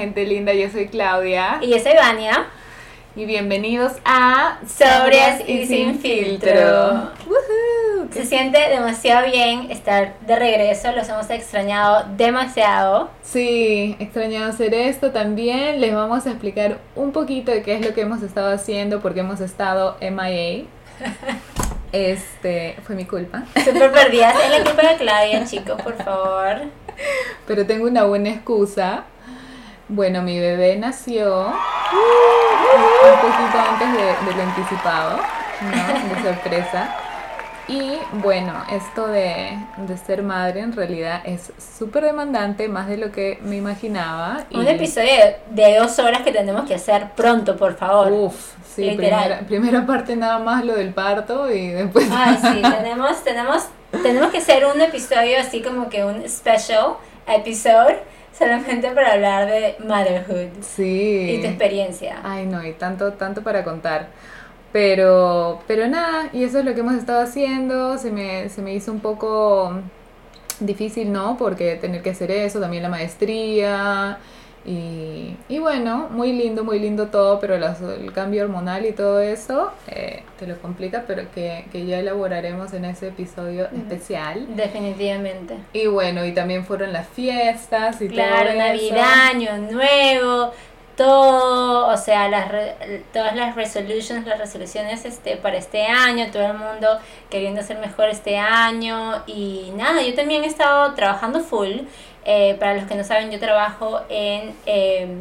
Gente linda, yo soy Claudia. Y yo soy Vania. Y bienvenidos a Sobrias y sin filtro. Se siente demasiado bien estar de regreso, los hemos extrañado demasiado. Sí, extrañado hacer esto también. Les vamos a explicar un poquito de qué es lo que hemos estado haciendo, porque hemos estado MIA. Este, fue mi culpa. Súper perdidas. Es la culpa de Claudia, chicos, por favor. Pero tengo una buena excusa. Bueno, mi bebé nació un poquito antes de, lo anticipado, ¿no? De sorpresa. Y bueno, esto de, ser madre en realidad es súper demandante, más de lo que me imaginaba. Un episodio de dos horas que tenemos que hacer pronto, por favor. Uf, sí, primera, primera, parte nada más lo del parto y después... Ay, sí, tenemos, tenemos, tenemos que hacer un episodio así como que un special episode solamente para hablar de motherhood. Sí. Y tu experiencia. Ay, no, y tanto, tanto para contar. Pero, pero nada, y eso es lo que hemos estado haciendo. Se me, se me hizo un poco difícil, ¿no? Porque tener que hacer eso, también la maestría. Y, y bueno, muy lindo, muy lindo todo, pero el cambio hormonal y todo eso eh, te lo complica, pero que, que, ya elaboraremos en ese episodio especial. Definitivamente. Y bueno, y también fueron las fiestas y claro, todo Navidad, Año Nuevo, todo, o sea, las todas las resolutions, las resoluciones este para este año, todo el mundo queriendo ser mejor este año y nada, yo también he estado trabajando full eh, para los que no saben, yo trabajo en em,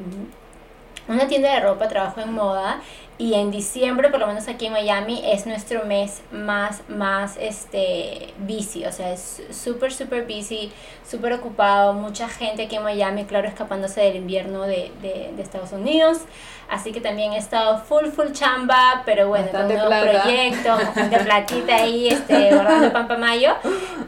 una tienda de ropa, trabajo en moda y en diciembre, por lo menos aquí en Miami, es nuestro mes más, más, este, busy, o sea, es súper, súper busy, súper ocupado, mucha gente aquí en Miami, claro, escapándose del invierno de, de, de Estados Unidos, así que también he estado full, full chamba, pero bueno, con nuevos proyectos, bastante platita ahí, este, guardando pan mayo,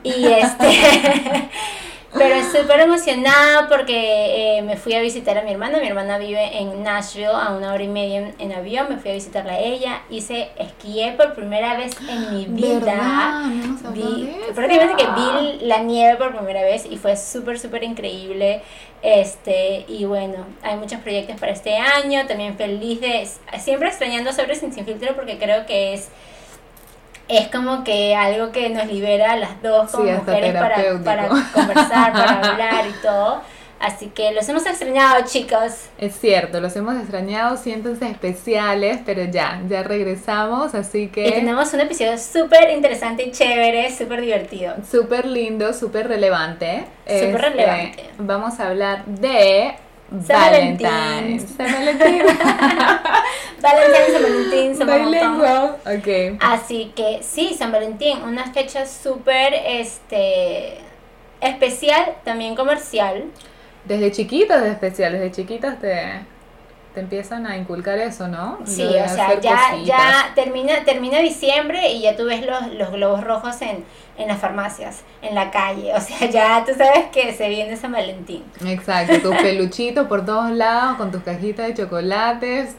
y este... Pero súper emocionada porque eh, me fui a visitar a mi hermana. Mi hermana vive en Nashville a una hora y media en, avión. Me fui a visitarla a ella. Hice esquié por primera vez en mi vida. vi, prácticamente que vi la nieve por primera vez y fue súper, súper increíble. Este, y bueno, hay muchos proyectos para este año. También feliz de. Siempre extrañando sobre Sin Sin Filtro porque creo que es es como que algo que nos libera a las dos como mujeres para, para conversar, para hablar y todo. Así que los hemos extrañado, chicos. Es cierto, los hemos extrañado, siéntense especiales, pero ya, ya regresamos, así que... Y tenemos un episodio súper interesante y chévere, súper divertido. Súper lindo, súper relevante. Súper este, relevante. Vamos a hablar de San Valentín. San Valentín. Valentín, San Valentín, San Valentín. Okay. Así que sí, San Valentín, una fecha súper este, especial, también comercial. Desde chiquitas de especial, desde chiquitas te, te empiezan a inculcar eso, ¿no? Sí, o sea, ya, ya termina, termina diciembre y ya tú ves los, los globos rojos en en las farmacias, en la calle. O sea, ya tú sabes que se viene San Valentín. Exacto, tus peluchitos por todos lados, con tus cajitas de chocolates.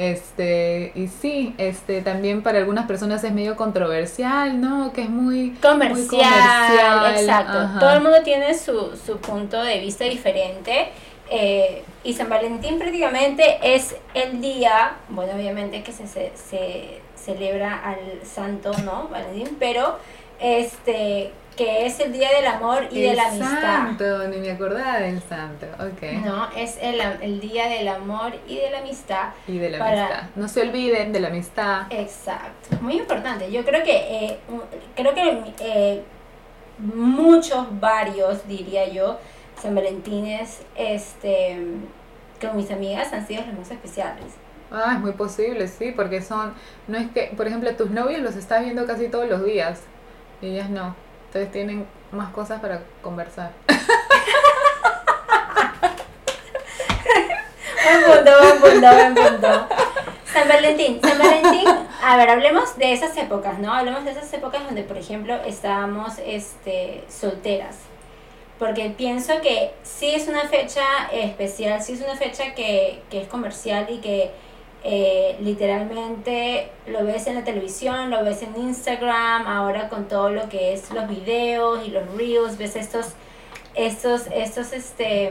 Este, y sí, este también para algunas personas es medio controversial, ¿no? Que es muy comercial. exacto. Todo el mundo tiene su, su punto de vista diferente. Eh, y San Valentín prácticamente es el día, bueno, obviamente que se, se, se celebra al santo, ¿no? Valentín, pero este que es el Día del Amor y de la Amistad. santo, ni me acordaba del santo, ok. No, es el, el, Día del Amor y de la Amistad. Y de la amistad. No se olviden de la amistad. Exacto, muy importante. Yo creo que, eh, creo que eh, muchos, varios, diría yo, San Valentines, este, con mis amigas han sido los más especiales. Ah, es muy posible, sí, porque son, no es que, por ejemplo, tus novios los estás viendo casi todos los días y ellas no. Entonces tienen más cosas para conversar. buen punto, buen punto, buen punto. San Valentín, San Valentín, a ver, hablemos de esas épocas, ¿no? Hablemos de esas épocas donde, por ejemplo, estábamos este, solteras. Porque pienso que sí es una fecha especial, sí es una fecha que, que es comercial y que eh, literalmente lo ves en la televisión, lo ves en Instagram, ahora con todo lo que es los videos y los reels, ves estos, estos, estos, este,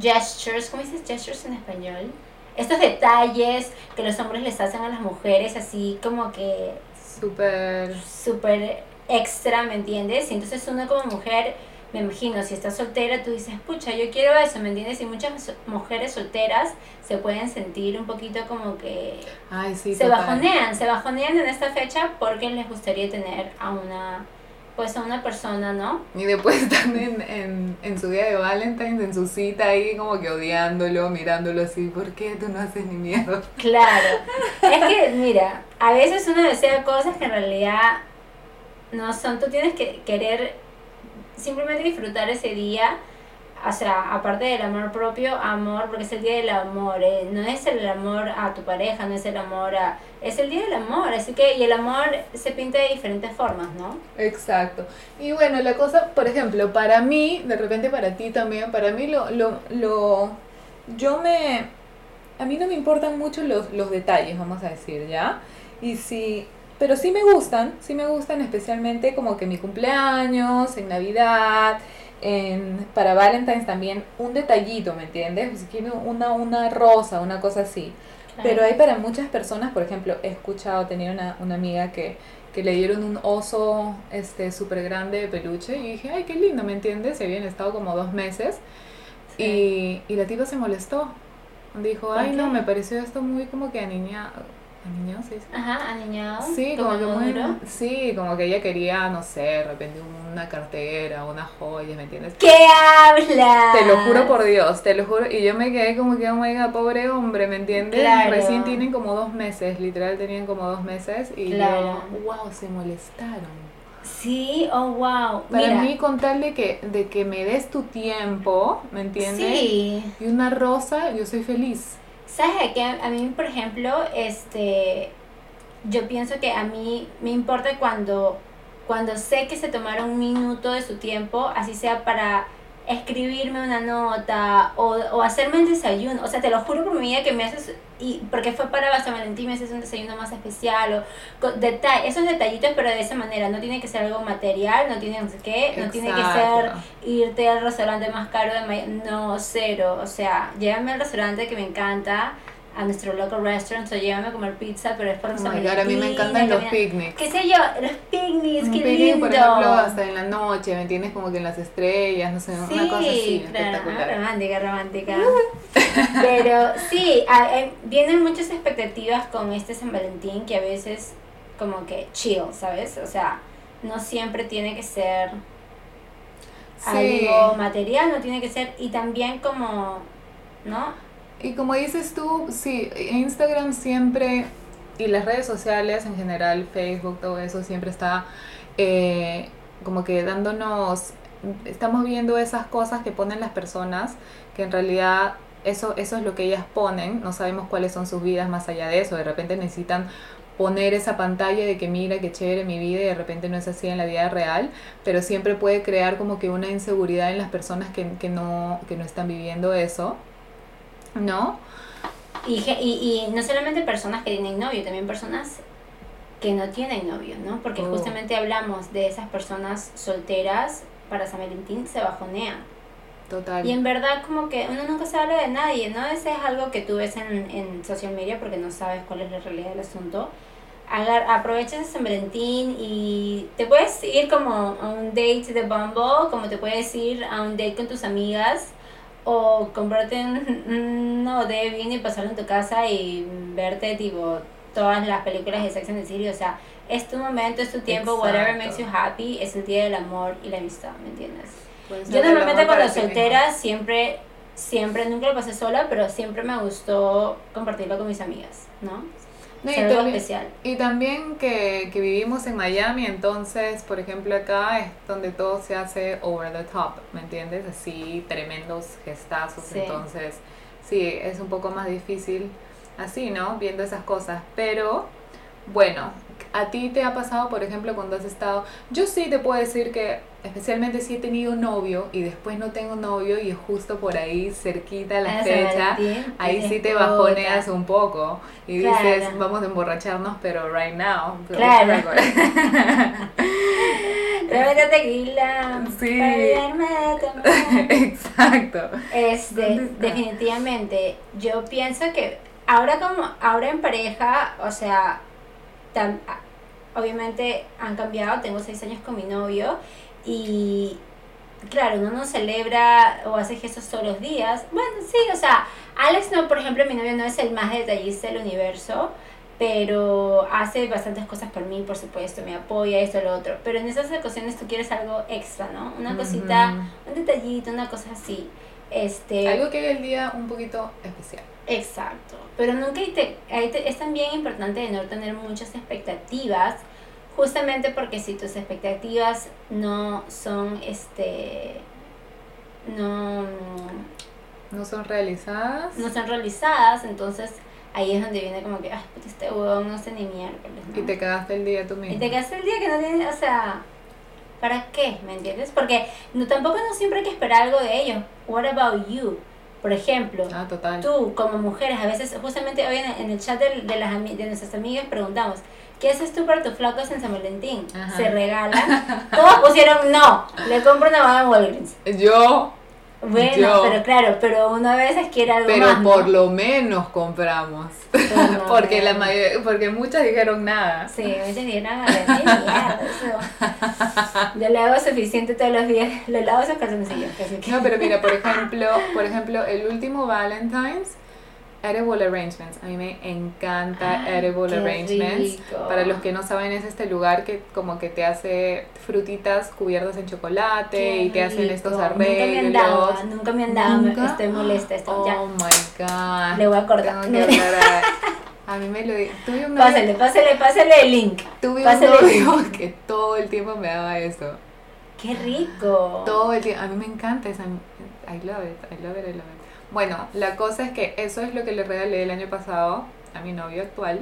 gestures, ¿cómo dices gestures en español? Estos detalles que los hombres les hacen a las mujeres, así como que Súper... súper extra, ¿me entiendes? Y entonces uno como mujer, me imagino, si estás soltera, tú dices, pucha, yo quiero eso, ¿me entiendes? Y muchas mujeres solteras se pueden sentir un poquito como que Ay, sí, se total. bajonean, se bajonean en esta fecha porque les gustaría tener a una, pues a una persona, ¿no? Y después están en, en, en su día de Valentine's, en su cita ahí como que odiándolo, mirándolo así, ¿por qué tú no haces ni miedo? Claro. es que, mira, a veces uno desea cosas que en realidad no son. Tú tienes que querer simplemente disfrutar ese día. O sea, aparte del amor propio, amor, porque es el día del amor. eh, No es el amor a tu pareja, no es el amor a. Es el día del amor. Así que, y el amor se pinta de diferentes formas, ¿no? Exacto. Y bueno, la cosa, por ejemplo, para mí, de repente para ti también, para mí lo, lo, lo, yo me, a mí no me importan mucho los, los detalles, vamos a decir, ¿ya? Y si, pero sí me gustan, sí me gustan especialmente como que mi cumpleaños, en Navidad, en, para Valentine's también, un detallito, ¿me entiendes? Si quiero una, una rosa, una cosa así. Pero hay para muchas personas, por ejemplo, he escuchado, tenía una, una amiga que, que le dieron un oso este súper grande de peluche y dije, ay, qué lindo, ¿me entiendes? Se habían estado como dos meses y, y la tipa se molestó. Dijo, ¿Por ay, no, me pareció esto muy como que aniñado. ¿Aniñado se dice? Ajá, aniñado. Sí, como que muy, sí, como que ella quería, no sé, de repente una cartera, una joya, ¿me entiendes? ¿Qué habla? Te lo juro por Dios, te lo juro. Y yo me quedé como que, oh my god, pobre hombre, ¿me entiendes? Claro. Recién tienen como dos meses, literal tenían como dos meses. Y Claro. yo, wow, se molestaron. Sí, oh wow. Para Mira, mí, con tal de que, de que me des tu tiempo, ¿me entiendes? Sí. Y una rosa, yo soy feliz. ¿Sabes qué? A mí, por ejemplo, este, yo pienso que a mí me importa cuando, cuando sé que se tomaron un minuto de su tiempo, así sea para escribirme una nota o, o hacerme el desayuno. O sea, te lo juro por mi vida que me haces, y porque fue para San Valentín, me haces un desayuno más especial o con deta- esos detallitos, pero de esa manera. No tiene que ser algo material, no tiene no sé qué, no tiene que ser irte al restaurante más caro de Miami. No, cero. O sea, llévame al restaurante que me encanta, a nuestro local restaurant, o llévame a comer pizza, pero es por Oh San my God, a mí me encantan los picnics. ¿Qué sé yo? Los picnics, Un qué picnic, lindo. por ejemplo, hasta en la noche, ¿me entiendes? Como que en las estrellas, no sé, Sí, una cosa así, claro, espectacular. romántica, romántica. Pero sí, a- eh, vienen muchas expectativas con este San Valentín que a veces como que chill, ¿sabes? O sea, no siempre tiene que ser Sí. algo material, no tiene que ser, y también como, ¿no? Y como dices tú, sí, Instagram siempre y las redes sociales en general, Facebook, todo eso siempre está eh, como que dándonos, estamos viendo esas cosas que ponen las personas, que en realidad eso, eso es lo que ellas ponen, no sabemos cuáles son sus vidas más allá de eso, de repente necesitan poner esa pantalla de que mira qué chévere mi vida y de repente no es así en la vida real, pero siempre puede crear como que una inseguridad en las personas que, que, no, que no están viviendo eso, ¿no? Y, y, y no solamente personas que tienen novio, también personas que no tienen novio, ¿no? Porque Oh. justamente hablamos de esas personas solteras para San Valentín se bajonean. Total. Y en verdad como que uno nunca se habla de nadie, ¿no? Ese es algo que tú ves en, en social media porque no sabes cuál es la realidad del asunto. Agar, aprovecha ese San Valentín y te puedes ir como a un date de Bumble, como te puedes ir a un date con tus amigas o comprarte un- de vino y pasarlo en tu casa y verte tipo todas las películas de Sex and the City, o sea, es tu momento, es tu tiempo, whatever makes you happy, es el día del amor y la amistad, ¿me entiendes? Yo normalmente cuando mismo. soltera siempre, siempre, nunca lo pasé sola, pero siempre me gustó compartirlo con mis amigas, ¿no? No, y, también, especial. y también que, que vivimos en Miami, entonces, por ejemplo, acá es donde todo se hace over the top, ¿me entiendes? Así, tremendos gestazos, Sí. entonces, sí, es un poco más difícil así, ¿no? Viendo esas cosas, pero bueno, a ti te ha pasado, por ejemplo, cuando has estado, yo sí te puedo decir que, especialmente si he tenido novio y después no tengo novio y es justo por ahí cerquita la Ah, fecha, Valentín, ahí sí te bajoneas un poco y Claro. dices, vamos a emborracharnos, pero right now. pero Claro. ahora". Tráeme tequila. Sí. Exacto. Este, definitivamente, yo pienso que ahora como, ahora en pareja, o sea, tam- obviamente han cambiado, tengo seis años con mi novio y claro, uno no celebra o hace gestos todos los días. Bueno, sí, o sea, Alex no, por ejemplo, mi novio no es el más detallista del universo, pero hace bastantes cosas por mí, por supuesto, me apoya, esto, lo otro. Pero en esas ocasiones tú quieres algo extra, ¿no? Una cosita, un detallito, una cosa así. Este, Algo que haga el día un poquito especial. Exacto, pero nunca hay te- hay te- es también importante de no tener muchas expectativas, justamente porque si tus expectativas no son, este, no, No son realizadas. no son realizadas, entonces ahí es donde viene como que, ay, puta, este huevón no sé ni miércoles, ¿no? Y te cagaste el día tú mismo. Y te quedas el día que no tienes, o sea, ¿para qué? ¿Me entiendes? Porque no, tampoco no siempre hay que esperar algo de ellos. What about you? Por ejemplo, Ah, total. tú como mujeres, a veces, justamente hoy en, el chat de, de, las, de nuestras amigas preguntamos, ¿qué haces tú para tus flacos en San Valentín? Ajá. ¿Se regalan? Todos pusieron no, le compro una boda en Walgreens. Yo, Bueno, Yo. pero claro, pero uno a veces quiere algo pero más, ¿no? por lo menos compramos. Por porque la mayoría, porque muchas dijeron nada. Sí, me dicen, "Ah, qué mierda, eso". Yo le hago suficiente todos los días, le lavo esos calzoncillos, que... No, pero mira, por ejemplo, por ejemplo, el último Valentine's, Edible Arrangements. A mí me encanta Ay, Edible qué Arrangements. rico. Para los que no saben, es este lugar que como que te hace frutitas cubiertas en chocolate Qué y te hacen estos Nunca me han arreglos. dado, nunca me han dado, estoy molesta, estoy Oh ya. my god. Le voy a hablar a, mí me lo tuve un novio, Pásale, pásale, pásale el link. tuve un pásale el novio que todo el tiempo me daba eso. Qué rico. Todo el tiempo. A mí me encanta esa. I love it, I love it, I love it. Bueno, la cosa es que eso es lo que le regalé el año pasado a mi novio actual.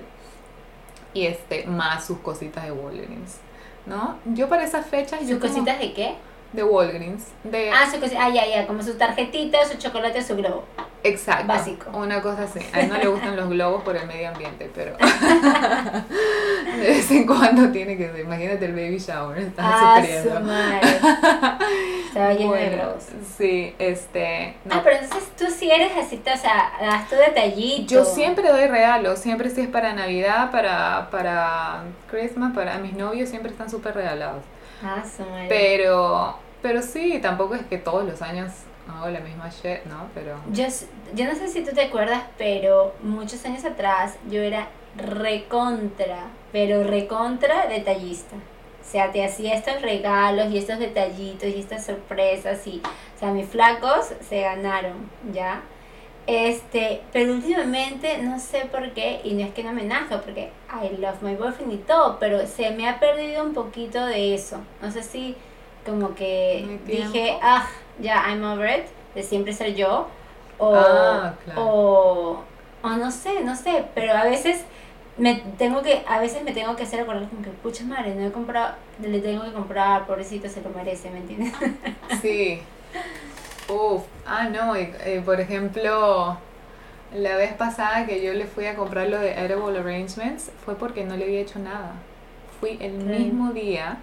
Y este, más sus cositas de Walgreens. ¿No? Yo para esas fechas. yo ¿Sus como- cositas de qué? De Walgreens. De, Ah, su cosita, ah, ya, ya, como su tarjetita, su chocolate, su globo. exacto. básico. Una cosa así. A él no le gustan los globos por el medio ambiente, pero. de vez en cuando tiene que ser. Imagínate el baby shower. Están Ah, sufriendo. su madre. Estaba lleno de Bueno, globos. Sí, este. no, Ah, pero entonces tú sí eres así, o sea, das tu detallito. Yo siempre doy regalos, siempre si es para Navidad, para, para Christmas, para mis novios, siempre están súper regalados. Ah. Pero, pero sí, tampoco es que todos los años hago la misma shit, ¿no? Pero... Yo, yo no sé si tú te acuerdas, pero muchos años atrás yo era recontra, pero recontra detallista. O sea, te hacía estos regalos y estos detallitos y estas sorpresas y, o sea, mis flacos se ganaron, ¿ya? Este, pero últimamente no sé por qué, y no es que no me nazca, porque I love my boyfriend y todo, pero se me ha perdido un poquito de eso. No sé si como que dije, ah, ya, I'm over it, de siempre ser yo, o, Ah, claro. o, o no sé, no sé, pero a veces me tengo que, a veces me tengo que hacer acordar como que, pucha madre, no he comprado, le tengo que comprar, pobrecito, se lo merece, ¿me entiendes? Sí. Uf. Ah, no, y, eh, por ejemplo, la vez pasada que yo le fui a comprar lo de Edible Arrangements fue porque no le había hecho nada. Fui el mismo día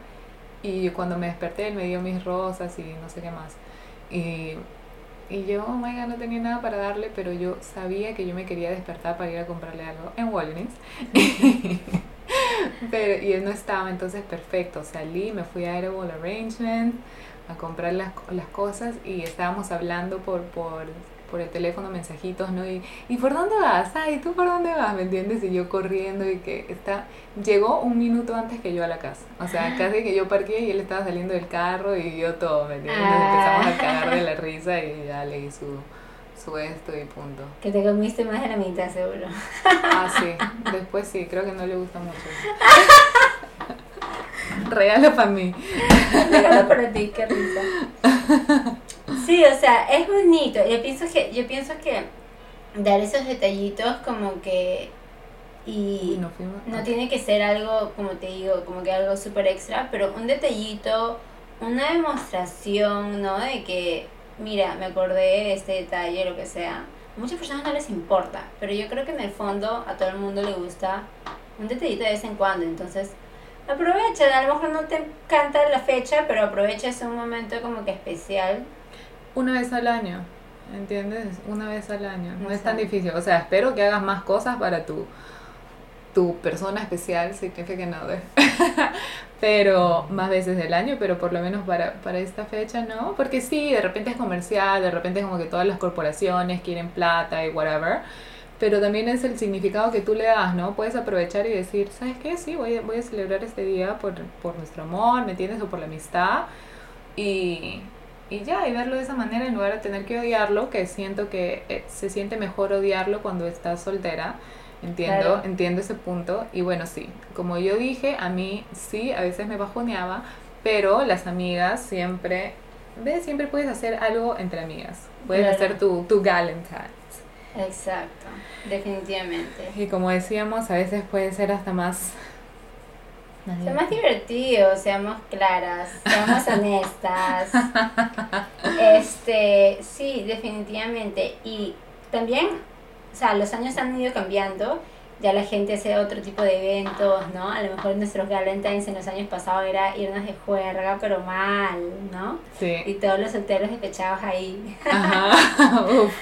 y cuando me desperté él me dio mis rosas y no sé qué más. Y, y yo, oh my God, no tenía nada para darle, pero yo sabía que yo me quería despertar para ir a comprarle algo en Walgreens. pero, y él no estaba, entonces perfecto. Salí, me fui a Edible Arrangement a comprar las, las cosas y estábamos hablando por, por, por el teléfono, mensajitos, ¿no? Y, ¿y por dónde vas? Ay, ¿tú por dónde vas? ¿Me entiendes? Y yo corriendo y que está... Llegó un minuto antes que yo a la casa. O sea, casi que yo parqué y él estaba saliendo del carro y yo todo, ¿me entiendes? Nos empezamos a cagar de la risa y ya leí su, su esto y punto. que te comiste más de la mitad, seguro. Ah, sí. Después sí, creo que no le gusta mucho. Regalo para mí. Regalo para ti, qué risa. Sí, o sea, es bonito. Yo pienso que, yo pienso que dar esos detallitos como que y fuimos. no tiene que ser algo, como te digo, como que algo súper extra, pero un detallito, una demostración, ¿no? De que, mira, me acordé de este detalle, lo que sea. A muchas personas no les importa, pero yo creo que en el fondo a todo el mundo le gusta un detallito de vez en cuando. Entonces, aprovecha, a lo mejor no te encanta la fecha, pero aprovecha ese momento como que especial. una vez al año, ¿entiendes? Una vez al año, no es tan difícil. O sea, espero que hagas más cosas para tu, tu persona especial, significant other. pero más veces del año, pero por lo menos para, para esta fecha, ¿no? Porque sí, de repente es comercial, de repente es como que todas las corporaciones quieren plata y whatever. Pero también es el significado que tú le das, ¿no? Puedes aprovechar y decir, ¿sabes qué? Sí, voy a, voy a celebrar este día por, por nuestro amor, ¿me entiendes? O por la amistad. Y, y ya, y verlo de esa manera en lugar de tener que odiarlo, que siento que eh, se siente mejor odiarlo cuando estás soltera. Entiendo, Claro. entiendo ese punto. Y bueno, sí, como yo dije, a mí sí, a veces me bajoneaba, pero las amigas siempre, ¿ves? Siempre puedes hacer algo entre amigas. Puedes Claro. hacer tu, tu Galentine's. Exacto, definitivamente. Y como decíamos, a veces puede ser hasta más... Sea más divertido, seamos claras, seamos honestas. Este, sí, definitivamente. Y también, o sea, los años han ido cambiando. Ya la gente hace otro tipo de eventos, ¿no? A lo mejor nuestros Valentines en los años pasados era irnos de juerga, pero mal, ¿no? Y Sí. todos los solteros despechados ahí. Ajá. Uf.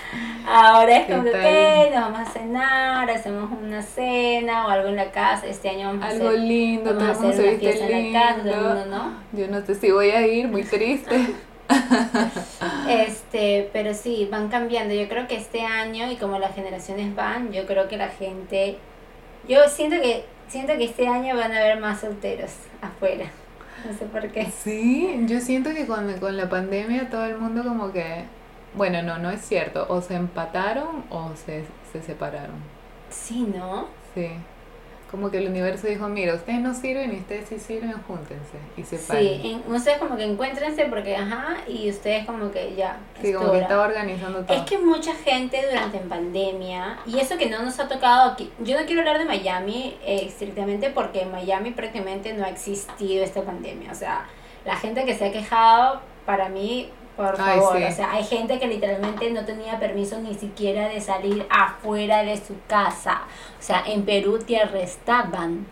Ahora es ¿Qué como que, nos vamos a cenar, hacemos una cena o algo en la casa. Este año vamos a Algo hacer, lindo, todo vamos a hacer una fiesta en la casa, todo el lindo. mundo, ¿no? Yo no sé si voy a ir, muy triste. Este, pero sí, van cambiando. Yo creo que este año y como las generaciones van, yo creo que la gente, yo siento que siento que este año van a haber más solteros afuera. No sé por qué. Sí, yo siento que con, con la pandemia todo el mundo como que, bueno, no, no es cierto, o se empataron o se, se separaron. Sí, ¿no? Sí. Como que el universo dijo, mira, ustedes no sirven y ustedes sí sirven, júntense y se Sí, en, ustedes como que encuéntrense porque, ajá, y ustedes como que ya. Sí, es como que estaba organizando todo. Es que mucha gente durante pandemia, y eso que no nos ha tocado aquí, yo no quiero hablar de Miami eh, estrictamente porque en Miami prácticamente no ha existido esta pandemia. O sea, la gente que se ha quejado, para mí, por Ay, favor, sí. o sea, hay gente que literalmente no tenía permiso ni siquiera de salir afuera de su casa. O sea, en Perú te arrestaban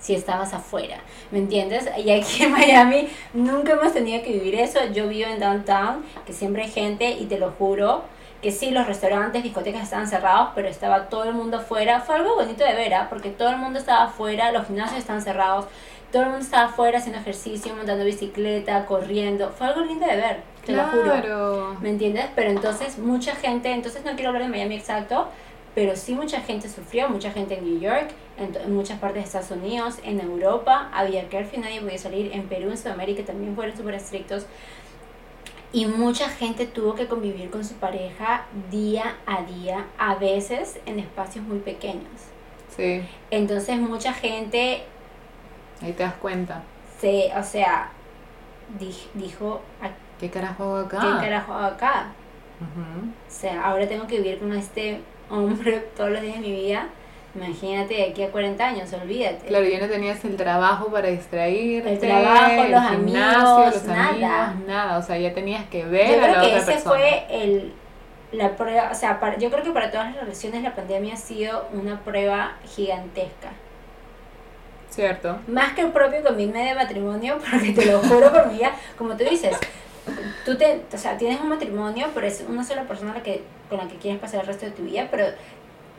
si estabas afuera, ¿me entiendes? Y aquí en Miami nunca hemos tenido que vivir eso. Yo vivo en downtown, que siempre hay gente y te lo juro que sí, los restaurantes, discotecas estaban cerrados, pero estaba todo el mundo afuera. Fue algo bonito de ver, ¿ah? porque todo el mundo estaba afuera, los gimnasios estaban cerrados, todo el mundo estaba afuera haciendo ejercicio, montando bicicleta, corriendo. Fue algo lindo de ver, te lo juro. ¿Me entiendes? Pero entonces mucha gente, entonces no quiero hablar de Miami exacto, pero sí mucha gente sufrió, mucha gente en New York, en, muchas partes de Estados Unidos, en Europa, había curfew, nadie podía salir, en Perú, en Sudamérica también fueron súper estrictos. Y mucha gente tuvo que convivir con su pareja día a día, a veces en espacios muy pequeños. Sí, Entonces mucha gente ahí te das cuenta. se, o sea, dij- dijo, ¿a ¿Qué carajo hago acá? qué carajo hago acá? O sea, ahora tengo que vivir con este hombre todos los días de mi vida. Imagínate de aquí a 40 años, olvídate. Claro, ya no tenías el trabajo para distraerte. El trabajo, los gimnasio, amigos, los nada. amigos, nada. O sea, ya tenías que ver Yo a la creo que otra ese persona. fue el, la prueba, o sea, para- yo creo que para todas las relaciones la pandemia ha sido una prueba gigantesca. Cierto. Más que el propio commitment de matrimonio, porque te lo juro por mi vida, como tú dices, tú te, o sea, tienes un matrimonio, pero es una sola persona la que, con la que quieres pasar el resto de tu vida, pero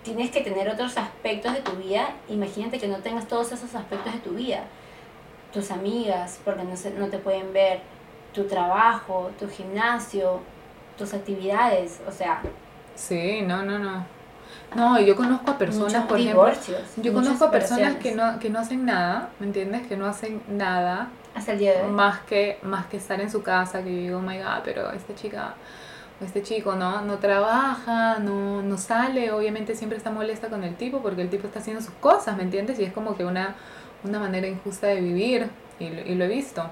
tienes que tener otros aspectos de tu vida. Imagínate que no tengas todos esos aspectos de tu vida. Tus amigas, porque no, se, no te pueden ver, tu trabajo, tu gimnasio, tus actividades, o sea, Sí, no, no, no. No, yo conozco a personas, muchos por ejemplo, yo conozco a personas que no, que no hacen nada, ¿me entiendes? Que no hacen nada Hasta el día de hoy. más que, más que estar en su casa, que yo digo, oh my god, pero esta chica o este chico no, no trabaja, no, no sale, obviamente siempre está molesta con el tipo porque el tipo está haciendo sus cosas, ¿me entiendes? Y es como que una, una manera injusta de vivir y, lo- y lo he visto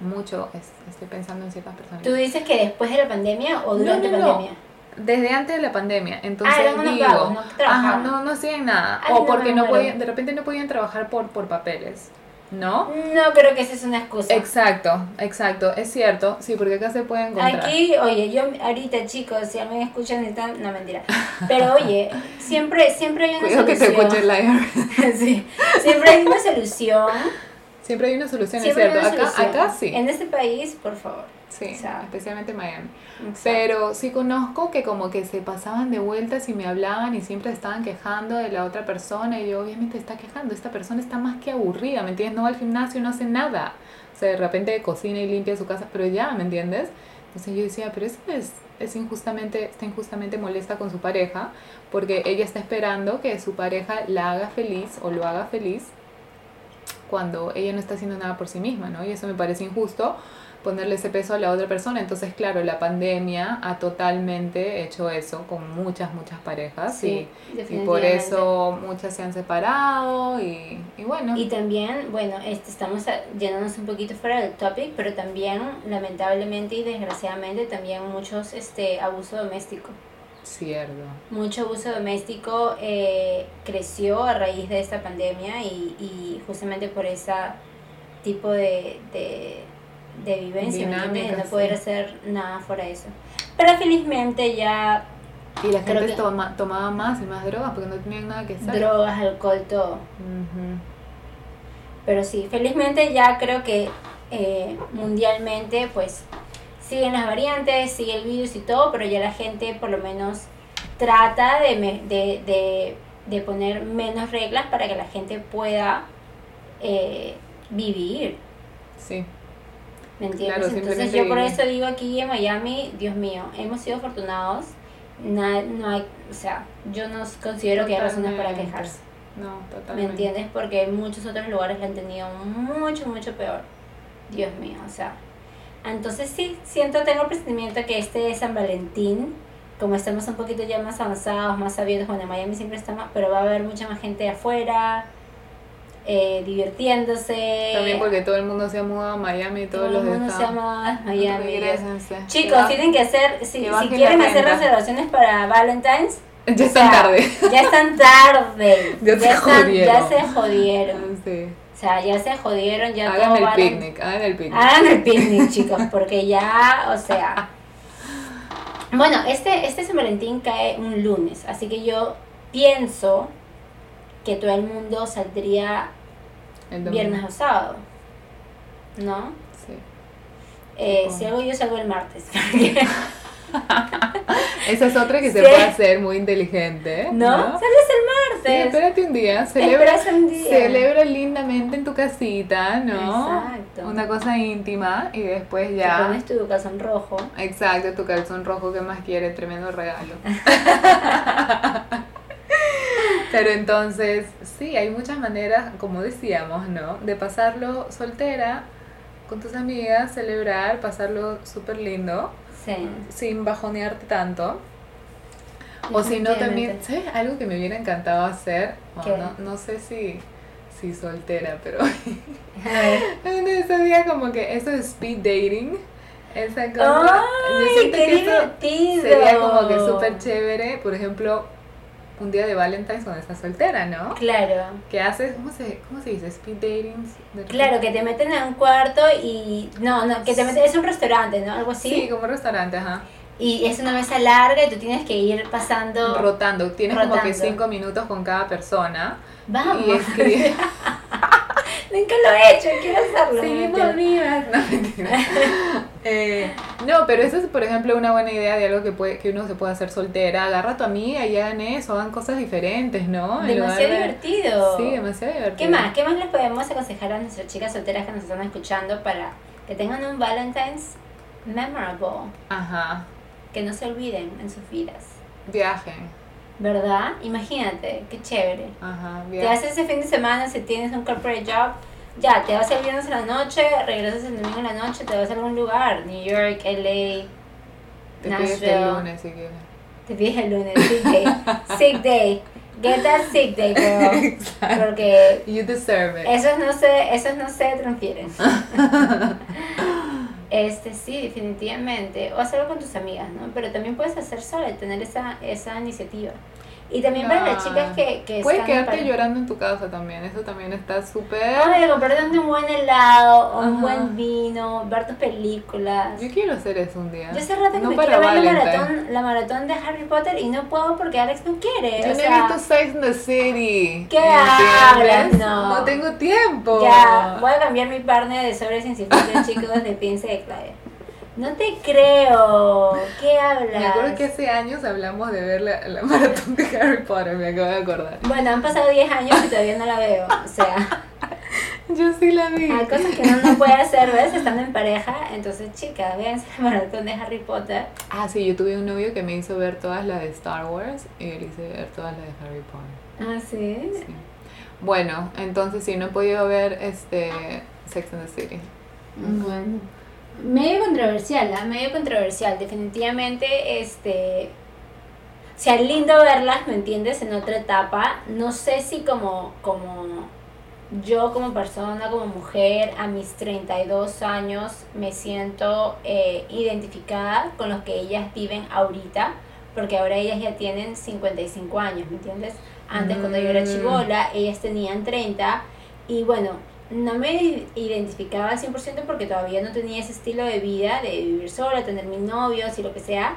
mucho, es- estoy pensando en ciertas personas. ¿Tú dices que después de la pandemia o durante no, no. pandemia? Desde antes de la pandemia, entonces Ah, digo, vagos, no ajá, no, no hacían nada, Ay, o no, porque me no podían, de repente no podían trabajar por, por papeles, ¿no? No creo que esa es una excusa. Exacto, exacto, es cierto, sí, porque acá se puede encontrar. Aquí, oye, yo ahorita chicos, si alguien escucha necesitan, no mentira. Pero oye, siempre, siempre hay una Cuidado que te solución. escuche el sí, siempre hay una solución. Siempre hay una solución, Siempre es cierto. Acá, solución. acá sí. En este país, por favor. Sí, O sea, especialmente en Miami. Exacto. Pero sí conozco que como que se pasaban de vueltas y me hablaban y siempre estaban quejando de la otra persona y yo obviamente está quejando, esta persona está más que aburrida, ¿me entiendes? No va al gimnasio, no hace nada. O sea, de repente cocina y limpia su casa, pero ya, ¿me entiendes? Entonces yo decía, pero eso es, es injustamente, está injustamente molesta con su pareja porque ella está esperando que su pareja la haga feliz o lo haga feliz cuando ella no está haciendo nada por sí misma, ¿no? Y eso me parece injusto ponerle ese peso a la otra persona. Entonces, claro, la pandemia ha totalmente hecho eso con muchas, muchas parejas Sí, y, y por eso muchas se han separado y, y bueno. Y también, bueno, este, estamos yéndonos un poquito fuera del topic, pero también, lamentablemente y desgraciadamente, también muchos este, abuso doméstico. Cierto. Mucho abuso doméstico eh, creció a raíz de esta pandemia y, y justamente por ese tipo de, de, de vivencia, ¿me entiendes? De Dinámica, no poder sí. hacer nada fuera de eso. Pero felizmente ya Y la gente que- toma, tomaba más y más drogas porque no tenían nada que hacer. drogas, alcohol, todo. Pero sí, felizmente ya creo que eh, mundialmente pues siguen las variantes, sigue el virus y todo, pero ya la gente por lo menos trata de, me- de, de, de poner menos reglas para que la gente pueda eh, vivir, Sí. ¿Me entiendes? Claro, Entonces yo por eso digo aquí en Miami, Dios mío, hemos sido afortunados, na- no hay, o sea, yo no considero que hay razones para quejarse. No, ¿Me totalmente. entiendes? Porque muchos otros lugares la han tenido mucho, mucho peor. Dios mío, o sea. Entonces sí, siento, tengo el presentimiento que este San Valentín, como estamos un poquito ya más avanzados, más abiertos, bueno, en Miami siempre está más, pero va a haber mucha más gente afuera, eh, divirtiéndose. También porque todo el mundo se ha mudado a Miami y todo todos el los mundo se llama Miami. Regrésense. Chicos, Que tienen que hacer, si, que si quieren hacer reservaciones para Valentine's, Ya o están sea, tarde. Ya están tarde. Ya se están- jodieron. Ya se jodieron. Sí. O sea, ya se jodieron, ya Hagan todo el picnic, hagan el picnic. Hagan el picnic, chicos, porque ya, o sea. Bueno, este, este San Valentín cae un lunes, así que yo pienso que todo el mundo saldría El viernes o sábado. ¿No? Sí. Eh, si hago yo salgo el martes. Esa es otra que se Sí. puede hacer muy inteligente. ¿No? ¿no? Sales Sí, el martes. espérate un día, celebra, un día. celebra lindamente en tu casita, ¿no? Exacto. Una cosa íntima y después Te ya. pones tu calzón rojo. Exacto, tu calzón rojo que más quiere, tremendo regalo. Pero entonces, sí, hay muchas maneras, como decíamos, ¿no? De pasarlo soltera con tus amigas, celebrar, pasarlo súper lindo, Sí. sin bajonearte tanto. O si no, también. ¿sabes? Algo que me hubiera encantado hacer, no, no sé si, si soltera, pero uno de esos días como que eso de speed dating, esa cosa, ¡Ay, yo siento qué que eso divertido! sería como que súper chévere, por ejemplo, un día de Valentine's cuando estás soltera, ¿no? Claro. ¿Qué haces? ¿Cómo se, cómo se dice? Speed dating. Claro, que te meten en un cuarto y... No, no, que te meten... Es un restaurante, ¿no? Algo así. Sí, como restaurante, ajá. Y es una mesa larga y tú tienes que ir pasando... Rotando. Tienes como que cinco minutos con cada persona. Vamos. Y. Nunca lo he hecho, quiero hacerlo. Seguimos vivas. No, mentira. Eh, no, pero eso es, por ejemplo, una buena idea de algo que, puede, que uno se puede hacer soltera. Agarra a tu amiga y hagan eso, hagan cosas diferentes, ¿no? Demasiado de- divertido. Sí, demasiado divertido. ¿Qué más? ¿Qué más les podemos aconsejar a nuestras chicas solteras que nos están escuchando para que tengan un Valentine's memorable? Ajá. Que no se olviden en sus vidas. Viajen. ¿Verdad? Imagínate, qué chévere. Ajá, Te haces ese fin de semana si tienes un corporate job. Ya, te vas el viernes en la noche, regresas el domingo en la noche, te vas a algún lugar. New York, LA, Te Nashville. el lunes si quieres. te pides el lunes, sick day. sick day. Get that sick day, girl. Porque You deserve it. esos no se, esos no se transfieren. Este sí, definitivamente. O hacerlo con tus amigas, ¿no? Pero también puedes hacer sola y tener esa, esa iniciativa. Y también para las Ah. chicas que, que Puedes quedarte pareja. llorando en tu casa también. Eso también está súper. Ay, comprarte un buen helado, o un Ajá. buen vino, ver tus películas. Yo quiero hacer eso un día. Yo hace rato que no me para quiero ver la maratón, la maratón de Harry Potter y no puedo porque Alex no quiere. Yo o no sea, he visto Sex and the City. ¿Qué ¿entiendes? hablas? No. No tengo tiempo. Ya, voy a cambiar mi partner de sobres sin chicos de Piense de Claudia. No te creo. ¿Qué hablas? Me acuerdo que hace años hablamos de ver la, la maratón de Harry Potter, me acabo de acordar. Bueno, han pasado 10 años y todavía no la veo. O sea, Yo sí la vi. hay cosas que uno no puede hacer, ¿ves? Estando en pareja. Entonces, chicas, véanse la maratón de Harry Potter. Ah, sí, yo tuve un novio que me hizo ver todas las de Star Wars y él hice ver todas las de Harry Potter. Ah, sí. Sí. Bueno, entonces sí, no he podido ver este Sex and the City. Bueno. Medio controversial, ¿ah? Medio controversial. Definitivamente, este... O sea, lindo verlas, ¿me entiendes? En otra etapa. No sé si como, como yo como persona, como mujer, a mis 32 años me siento eh, identificada con los que ellas viven ahorita, porque ahora ellas ya tienen 55 años, ¿me entiendes? Antes cuando yo era Mm. chivola, ellas tenían 30 y bueno, no me identificaba al 100% porque todavía no tenía ese estilo de vida, de vivir sola, tener mis novios y lo que sea,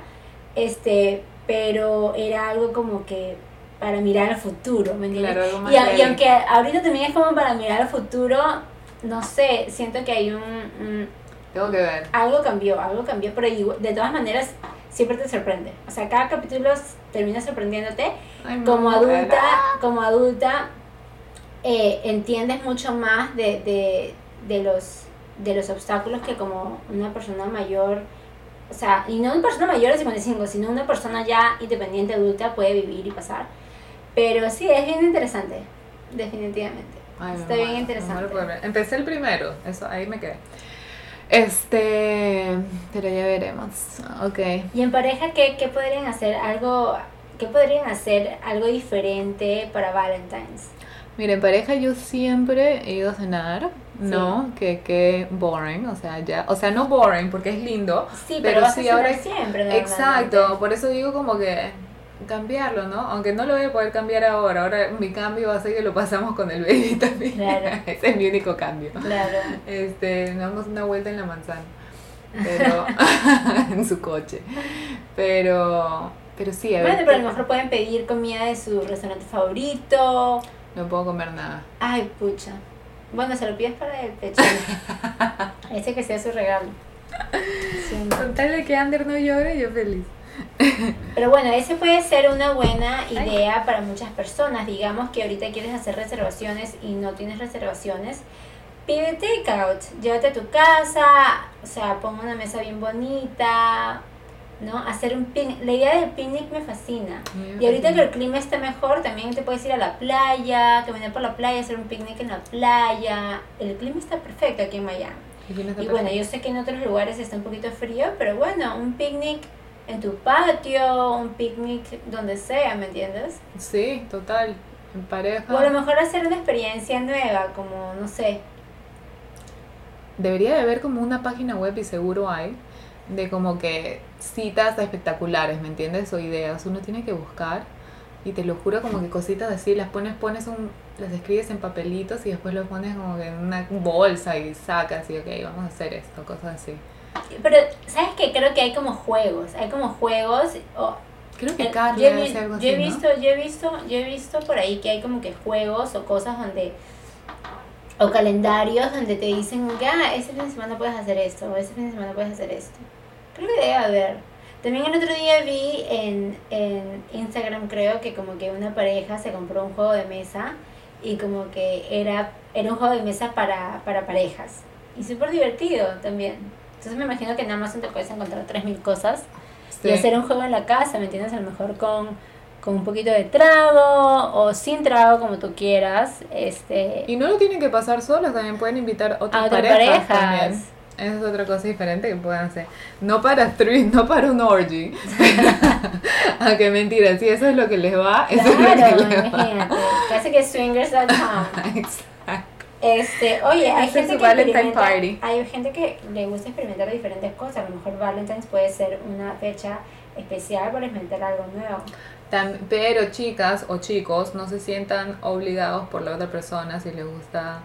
este, pero era algo como que para mirar al futuro, ¿me entiendes? Claro, algo más Y, a- y real. aunque ahorita también es como para mirar al futuro, no sé, siento que hay un, un- Tengo que ver. algo cambió, algo cambió, pero igual- de todas maneras siempre te sorprende. O sea, cada capítulo termina sorprendiéndote. Ay, Como adulta, como adulta eh, entiendes mucho más de, de, de los de los obstáculos que como una persona mayor, o sea, y no una persona mayor de 55, sino una persona ya independiente adulta puede vivir y pasar. Pero sí, es bien interesante, definitivamente. Ay, Está bien muero, interesante. Empecé el primero, eso ahí me quedé. Este, pero ya veremos. Ok. Y en pareja, ¿qué, qué podrían hacer? Algo, ¿Qué podrían hacer algo diferente para Valentine's? Mira, en pareja yo siempre he ido a cenar, ¿no? Que, que boring, o sea, ya, o sea, no boring porque es lindo, Sí, pero, pero vas sí a ahora siempre. Exacto, por eso digo como que cambiarlo, ¿no? Aunque no lo voy a poder cambiar ahora, ahora mi cambio va a ser que lo pasamos con el baby también. Claro. Ese es mi único cambio. Claro. Este, nos damos una vuelta en la manzana, pero en su coche. Pero, pero sí, a ver. Bueno, pero a lo mejor pueden pedir comida de su restaurante favorito. No puedo comer nada. Ay, pucha. Bueno, se lo pides para el pecho. Ese que sea su regalo. Sí, no. Con tal de que Ander no llore, yo feliz. Pero bueno, ese puede ser una buena idea para muchas personas. Digamos que ahorita quieres hacer reservaciones y no tienes reservaciones. Pide takeout, llévate a tu casa, o sea, pon una mesa bien bonita, ¿no? Hacer un picnic. La idea del picnic me fascina. Y ahorita que el clima está mejor, también te puedes ir a la playa, caminar por la playa, hacer un picnic en la playa. El clima está perfecto aquí en Miami. Y bueno, yo sé que en otros lugares está un poquito frío, pero bueno, un picnic en tu patio, un picnic donde sea, ¿me entiendes? Sí, total. En pareja. O a lo mejor hacer una experiencia nueva, como, no sé, Debería de haber como una página web y seguro hay de como que citas espectaculares, ¿me entiendes? O ideas. Uno tiene que buscar y te lo juro como que cositas así, las pones, pones un, las escribes en papelitos y después lo pones como que en una bolsa y sacas y ok, vamos a hacer esto, cosas así. pero ¿sabes qué? Creo que hay como juegos, hay como juegos, o Creo que Eh, Carla yo, he algo yo he así, ¿no? visto, yo he visto, yo he visto por ahí que hay como que juegos o cosas donde o calendarios donde te dicen que ah, ese fin de semana puedes hacer esto o ese fin de semana puedes hacer esto. Creo que debe haber. También el otro día vi en, en Instagram creo que como que una pareja se compró un juego de mesa y como que era, era un juego de mesa para, para parejas. Y súper divertido también. Entonces me imagino que en Amazon te puedes encontrar 3.000 cosas y hacer un juego en la casa, ¿me entiendes? A lo mejor con, con un poquito de trago o sin trago, como tú quieras. Este, Y no lo tienen que pasar solos, también pueden invitar otras a otras parejas, parejas. También. Esa es otra cosa diferente que pueden hacer. No para stream, no para un orgy. Aunque mentira, si eso es lo que les va, eso Claro, es lo que les va. imagínate. Casi que swingers.com. Exacto. Este, oye, hay gente que experimenta, hay gente que le gusta experimentar diferentes cosas. A lo mejor Valentine's puede ser una fecha especial para experimentar algo nuevo. Tam- Pero chicas o chicos, no se sientan obligados por la otra persona si les gusta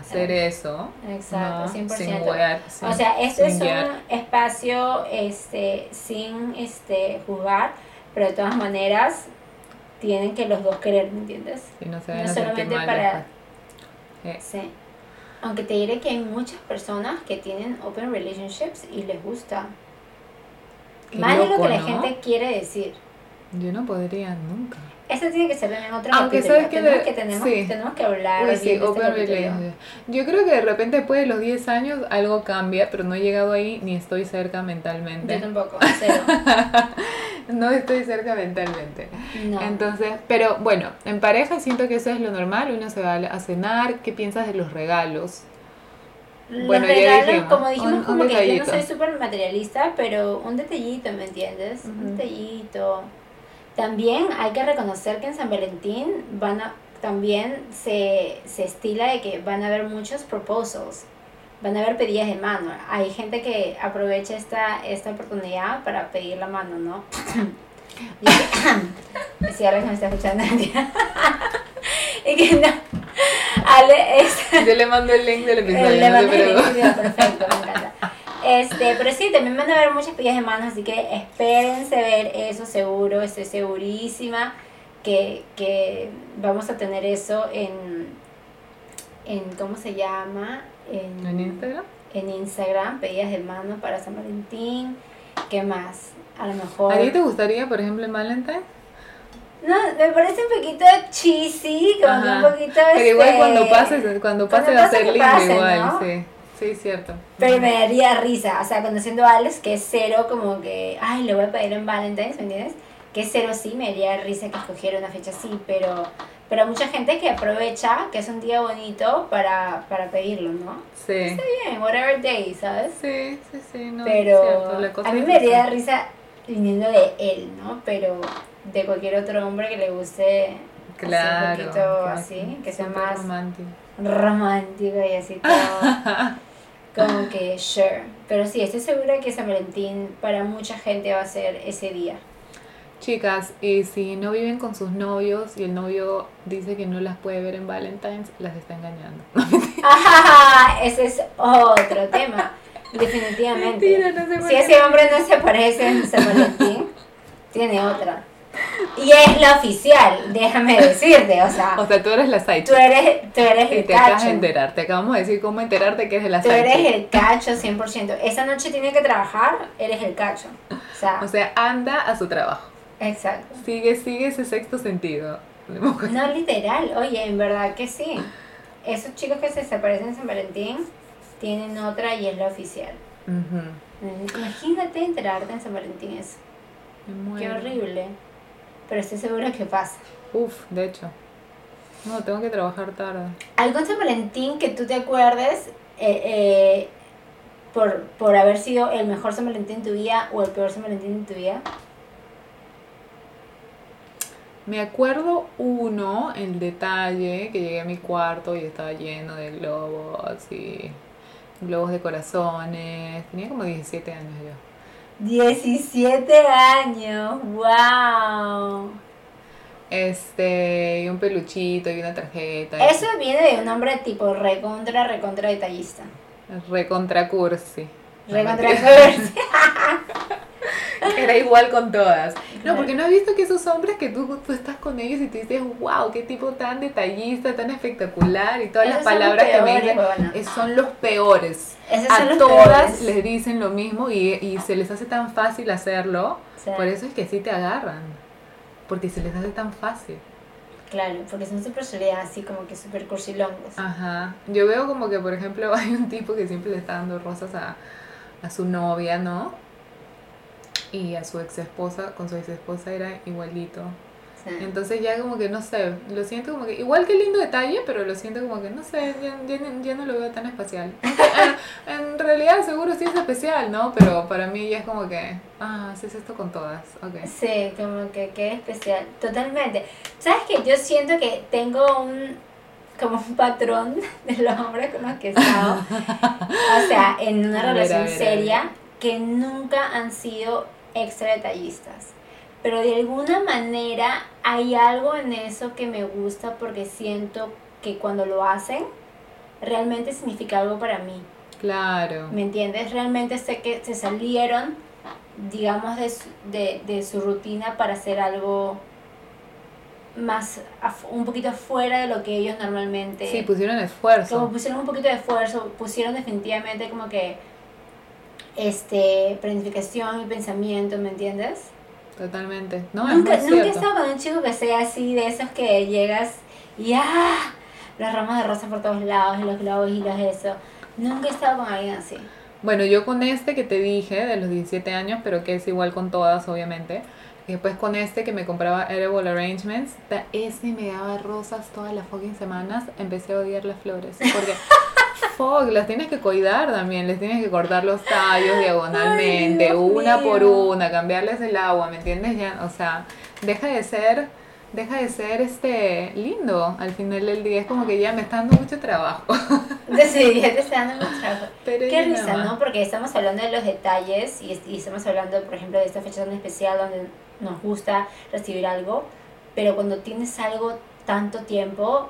hacer Eh, eso. Exacto, ¿no? 100%. Sin huear, sin- o sea, esto es guiar. un espacio este, sin este, juzgar, pero de todas maneras tienen que los dos querer, ¿me entiendes? Y no se no solamente para-. Eh, Sí. Aunque te diré que hay muchas personas que tienen open relationships y les gusta. Qué Más de lo que la ¿no? gente quiere decir. Yo no podría nunca. Eso tiene que ser en otro Aunque capítulo. sabes que tenemos, de- que tenemos, sí. tenemos que hablar sí, de este. Yo creo que de repente después de los 10 años algo cambia, pero no he llegado ahí ni estoy cerca mentalmente. Yo tampoco, cero. No estoy cerca mentalmente. No. Entonces, pero bueno, en pareja siento que eso es lo normal, uno se va a cenar, ¿qué piensas de los regalos? Los Bueno, ya regalos, dijimos, como dijimos, un- un como que yo no soy súper materialista, pero un detallito, ¿me entiendes? Un detallito. También hay que reconocer que en San Valentín van a, también se, se estila de que van a haber muchos proposals, van a haber pedidas de mano. Hay gente que aprovecha esta, esta oportunidad para pedir la mano, ¿no? Y- si alguien me está escuchando, y que no. Ale, es, Yo le mando el link del episodio, le no el video, perfecto, me encanta. Este, pero sí, también van a haber muchas pillas de manos, así que espérense ver eso seguro, estoy segurísima que, que vamos a tener eso en, en ¿cómo se llama? En, ¿En Instagram? en Instagram, pedidas de mano para San Valentín. ¿Qué más? A lo mejor... ¿A ti te gustaría, por ejemplo, en Valentine? No, me parece un poquito cheesy, como que un poquito... Pero igual este, cuando pases, cuando pase va a ser lindo igual, ¿no? sí. Sí, cierto. Pero me daría risa, o sea, conociendo a Alex, que es cero como que, ay, le voy a pedir en Valentine's, ¿me entiendes? Que es cero sí, me daría risa que escogiera una fecha así, pero, pero mucha gente que aprovecha que es un día bonito para, para pedirlo, ¿no? Sí. Está bien, whatever day, ¿sabes? Sí, sí, sí, no, pero cierto, la cosa a mí me daría risa viniendo de él, ¿no? Pero de cualquier otro hombre que le guste Claro. así un poquito así, que sea más romántico. romántico y así todo. como que sure. Pero sí, estoy segura que San Valentín para mucha gente va a ser ese día. Chicas, y si no viven con sus novios y el novio dice que no las puede ver en Valentine's, las está engañando. Ajá, ese es otro tema. Definitivamente. Mentira, no se si ese hombre no se parece en San Valentín, tiene otra. Y es la oficial, déjame decirte, o sea, O sea, tú eres la side tú eres, tú eres y el te acabas cacho. de enterar. Te acabamos de decir cómo enterarte que eres la Tú side eres chick. el cacho 100%. Esa noche tiene que trabajar, eres el cacho. O sea, O sea, anda a su trabajo. exacto. Sigue, sigue ese sexto sentido. No literal, oye, en verdad que sí. Esos chicos que se desaparecen en San Valentín tienen otra y es la oficial. Imagínate enterarte en San Valentín eso. Qué horrible. Pero estoy segura que pasa. Uf, de hecho. No, tengo que trabajar tarde. ¿Algo en San Valentín que tú te acuerdes eh, eh, por, por haber sido el mejor San Valentín en tu vida o el peor San Valentín en tu vida? Me acuerdo uno, el detalle, que llegué a mi cuarto y estaba lleno de globos y globos de corazones. Tenía como 17 años yo. 17 años, wow. Este, y un peluchito y una tarjeta. Eso viene de un hombre tipo recontra, recontra detallista. Recontra cursi. Recontra mentira. Era igual con todas. No, porque no has visto que esos hombres que tú, tú estás con ellos y te dices, wow, qué tipo tan detallista, tan espectacular y todas Esos las son los palabras que me peores, dicen huevona. eh, son los peores. Esos son A los todas peores. les dicen lo mismo y, y se les hace tan fácil hacerlo. Sí. Por eso es que sí te agarran. Porque se les hace tan fácil. Claro, porque son súper soledad, así como que súper cursilongos. Ajá. Yo veo como que, por ejemplo, hay un tipo que siempre le está dando rosas a, a su novia, ¿no? Y a su ex esposa, con su ex esposa era igualito. Sí. Entonces ya como que, no sé, lo siento como que, igual que lindo detalle, pero lo siento como que, no sé, ya, ya, ya no lo veo tan especial. Eh, en realidad seguro sí es especial, ¿no? Pero para mí ya es como que, ah, haces esto con todas, ok. Sí, como que qué especial. Totalmente. ¿Sabes que Yo siento que tengo un como un patrón de los hombres con los que he estado. o sea, en una ver, relación ver, a seria que nunca han sido extra detallistas. Pero de alguna manera hay algo en eso que me gusta porque siento que cuando lo hacen realmente significa algo para mí. Claro. ¿Me entiendes? Realmente sé que se salieron, digamos, de su, de, de su rutina para hacer algo más un poquito fuera de lo que ellos normalmente Sí, pusieron esfuerzo. como pusieron un poquito de esfuerzo pusieron definitivamente como que este planificación y pensamiento ¿me entiendes? Totalmente. No, es nunca muy nunca he estado con un chico que sea así de esos que llegas y ¡ah! los ramos de rosa por todos lados y los globos y los eso nunca he estado con alguien así Bueno, yo con este que te dije, de los 17 años, pero que es igual con todas, obviamente. Y después con este que me compraba Edible Arrangements, ese me daba rosas todas las fucking semanas, empecé a odiar las flores. Porque, fuck, las tienes que cuidar también, les tienes que cortar los tallos diagonalmente, Dios una mío. por una, cambiarles el agua, ¿me entiendes? Ya, o sea, deja de ser, deja de ser este lindo al final del día, es como que ya me está dando mucho trabajo. Entonces ya te está dando mucho trabajo. Pero Qué risa. ¿no? Porque estamos hablando de los detalles y, y estamos hablando, por ejemplo, de esta fecha tan especial donde nos gusta recibir algo, pero cuando tienes algo tanto tiempo,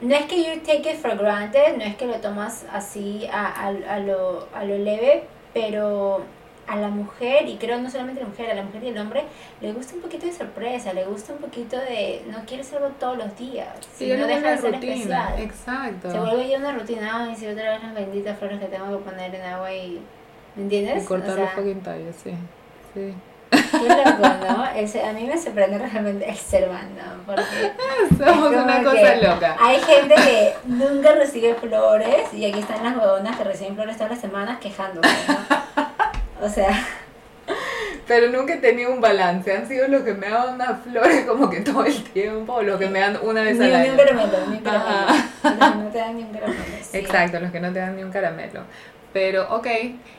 no es que you take it for granted, no es que lo tomas así a, a, a lo, a lo leve, pero a la mujer, y creo no solamente a la mujer, a la mujer y al hombre, le gusta un poquito de sorpresa, le gusta un poquito de, no quieres algo todos los días, Sí, si no deja una de ser rutina, especial. exacto. Se vuelve ya una rutina, ay, si otra vez las benditas flores que tengo que poner en agua y... ¿Me entiendes? Y cortar O sea, los fucking tallos, sí. sí. Qué loco, ¿no? Ser- a mí me sorprende realmente el ser humano, porque Somos es una cosa loca. hay gente que nunca recibe flores y aquí están las huevonas que reciben flores todas las semanas quejándose, ¿no? O sea, Pero nunca he tenido un balance. Han sido los que me dan unas flores como que todo el tiempo, o los que me dan una ni, vez ni al un año. caramelo, ni un caramelo. Los que no te dan ni un caramelo. sí. Exacto, los que no te dan ni un caramelo. Pero, ok,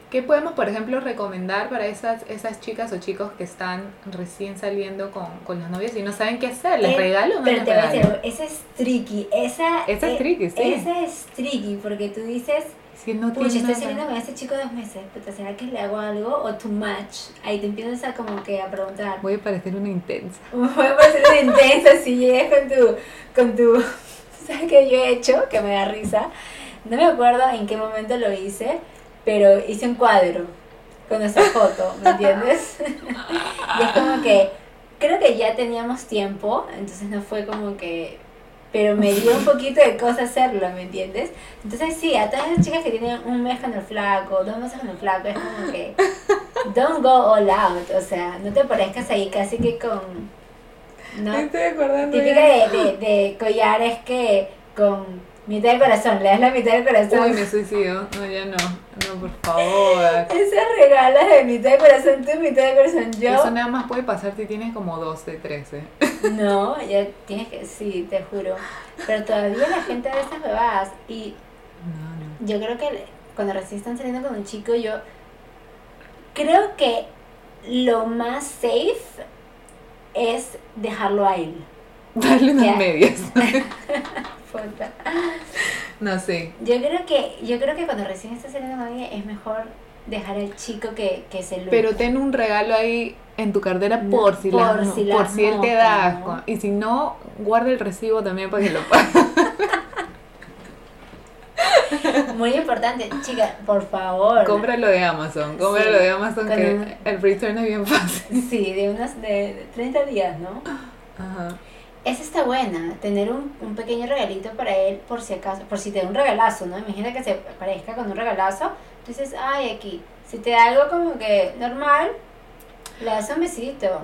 ¿qué podemos, por ejemplo, recomendar para esas, esas chicas o chicos que están recién saliendo con, con las novias y no saben qué hacer? ¿Les Eh, regalo o no Pero les te voy a decir, regalo? esa es tricky. Esa, Esa es eh, tricky, sí. Esa es tricky porque tú dices, Si no pucha, estoy saliendo con este chico dos meses, puta, ¿será que le hago algo o too much? Ahí te empiezas a como que a preguntar. Voy a parecer una intensa. Voy a parecer una intensa si llegas con tu, con tu, ¿sabes qué yo he hecho? Que me da risa. No me acuerdo en qué momento lo hice, pero hice un cuadro con esa foto, ¿me entiendes? y es como que, creo que ya teníamos tiempo, entonces no fue como que, pero me dio un poquito de cosa hacerlo, ¿me entiendes? Entonces sí, a todas las chicas que tienen un mes con el flaco, dos meses con el flaco, es como que, don't go all out, o sea, no te parezcas ahí casi que con... ¿no? Me estoy acordando. Típica de, de, de collares que con mitad del corazón, le das la mitad del corazón. Uy, me suicido. No, ya no. No, por favor. Esas regalas de mitad del corazón, tú mitad del corazón, yo. Eso nada más puede pasar si tienes como 12, 13. No, ya tienes que, sí, te juro. Pero todavía la gente de estas bebadas. Y No, no. yo creo que cuando recién están saliendo con un chico, yo creo que lo más safe es dejarlo a él. Darle unas medias. Puta. No sé. Yo creo que, yo creo que cuando recién estás saliendo con alguien es mejor dejar al chico que, que se lo Pero ten un regalo ahí en tu cartera No, por si, por si por si él te da ¿no? asco. Y si no, guarda el recibo también para que lo pague. Muy importante, chica, por favor. Cómpralo de Amazon. Cómpralo Sí. de Amazon que un- el return es bien fácil. Sí, de unas de, de 30 días, ¿no? Ajá. Esa está buena, tener un, un pequeño regalito para él por si acaso, por si te da un regalazo, ¿no? Imagina que se parezca con un regalazo, dices, ay, aquí, si te da algo como que normal, le das un besito.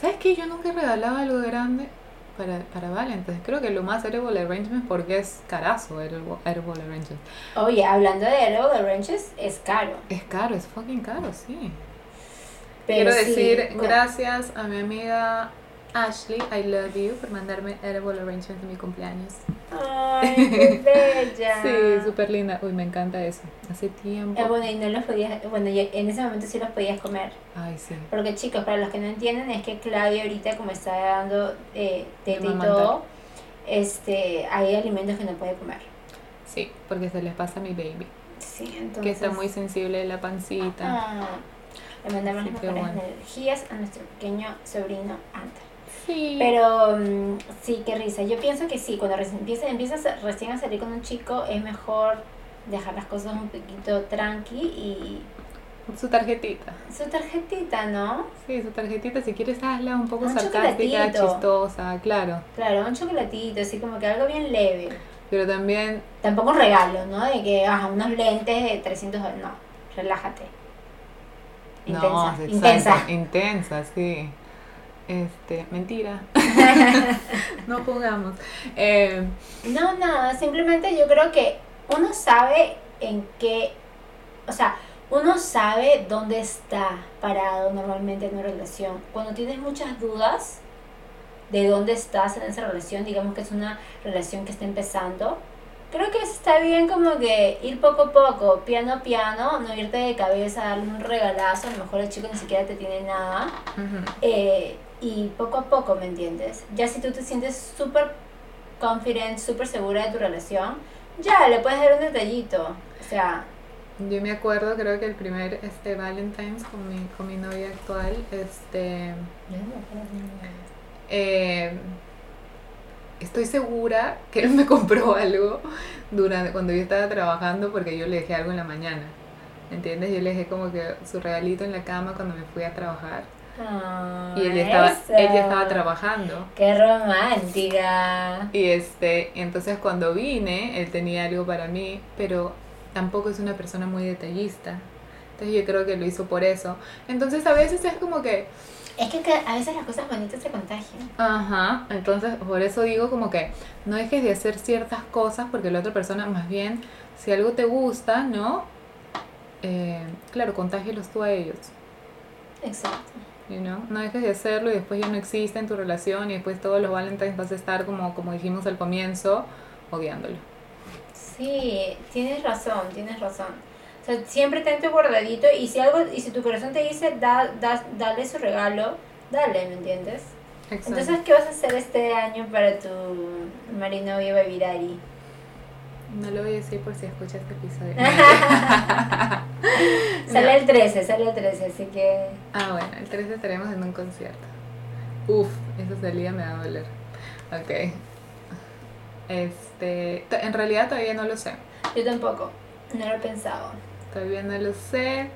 ¿Sabes qué? Yo nunca he regalado algo grande para, para Valentine's. Creo que lo más Edible Arrangement porque es carazo Edible, edible Arrangement. Oye, hablando de Edible Arranges, es caro. Es caro, es fucking caro, sí. Pero Quiero sí, decir cu- gracias a mi amiga Ashley, I love you, por mandarme Edible Arrangement de mi cumpleaños. Ay, qué bella. Sí, súper linda. Uy, me encanta eso. Hace tiempo. Eh, bueno, y no los podías, bueno, en ese momento sí los podías comer. Ay, sí. Porque chicos, para los que no entienden, es que Claudia ahorita como está dando eh, teta y todo, este, hay alimentos que no puede comer. Sí, porque se les pasa a mi baby. Sí, entonces... Que está muy sensible la pancita. Ah, le mandamos Así las que mejores bueno. energías a nuestro pequeño sobrino Anta. Sí. Pero mm, sí, qué risa. Yo pienso que sí, cuando empiezas, empiezas recién a salir con un chico, es mejor dejar las cosas un poquito tranqui y su tarjetita. Su tarjetita, ¿no? Sí, su tarjetita, si quieres hazla un poco Un sarcástica, chistosa, claro. Claro, un chocolatito, así como que algo bien leve. Pero también, Tampoco un regalo, ¿no? De que, ajá, unos lentes de 300 dólares. No, relájate. Intensa, no, exacto, intensa. intensa, sí. Este, mentira. no jugamos. Eh, No, nada, simplemente yo creo que uno sabe en qué, o sea, uno sabe dónde está parado normalmente en una relación. Cuando tienes muchas dudas de dónde estás en esa relación, digamos que es una relación que está empezando, creo que está bien como que ir poco a poco, piano a piano, no irte de cabeza, darle un regalazo, a lo mejor el chico ni siquiera te tiene nada. Eh, y poco a poco, ¿me entiendes? Ya si tú te sientes súper confident, súper segura de tu relación, ya le puedes dar un detallito. O sea, Yo me acuerdo, creo que el primer este Valentine's con mi, con mi novia actual, este, eh, estoy segura que él me compró algo durante cuando yo estaba trabajando porque yo le dejé algo en la mañana. ¿Entiendes? Yo le dejé como que su regalito en la cama cuando me fui a trabajar. Y él ya estaba, eso. ya estaba trabajando. ¡Qué romántica! Y este, entonces cuando vine, él tenía algo para mí, pero tampoco es una persona muy detallista. Entonces yo creo que lo hizo por eso. Entonces a veces es como que, Es que a veces las cosas bonitas se contagian. ajá, entonces por eso digo como que no dejes de hacer ciertas cosas porque la otra persona más bien, si algo te gusta, ¿no? Eh, claro, contágielos tú a ellos. Exacto. You know? No dejes de hacerlo y después ya no existe en tu relación y después todos los Valentines vas a estar como, como dijimos al comienzo, odiándolo. Sí, tienes razón, tienes razón. O sea, siempre ten tu guardadito y si algo, y si tu corazón te dice, da, da, dale su regalo, dale, ¿me entiendes? Exacto. Entonces, ¿qué vas a hacer este año para tu marinovio Baby Daddy? No lo voy a decir por si escucha este episodio. Sale el 13, sale el 13, así que... ah, bueno, el 13 estaremos en un concierto. Uf, esa salida me va a doler. Ok. Este, en realidad todavía no lo sé. Yo tampoco, no lo he pensado. Todavía no lo sé.